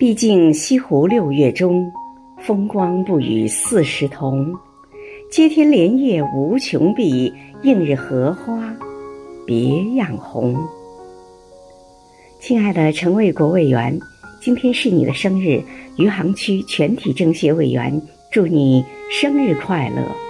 毕竟西湖六月中风光不与四时同接天莲叶无穷碧映日荷花别样红。亲爱的陈卫国委员今天是你的生日余杭区全体政协委员祝你生日快乐。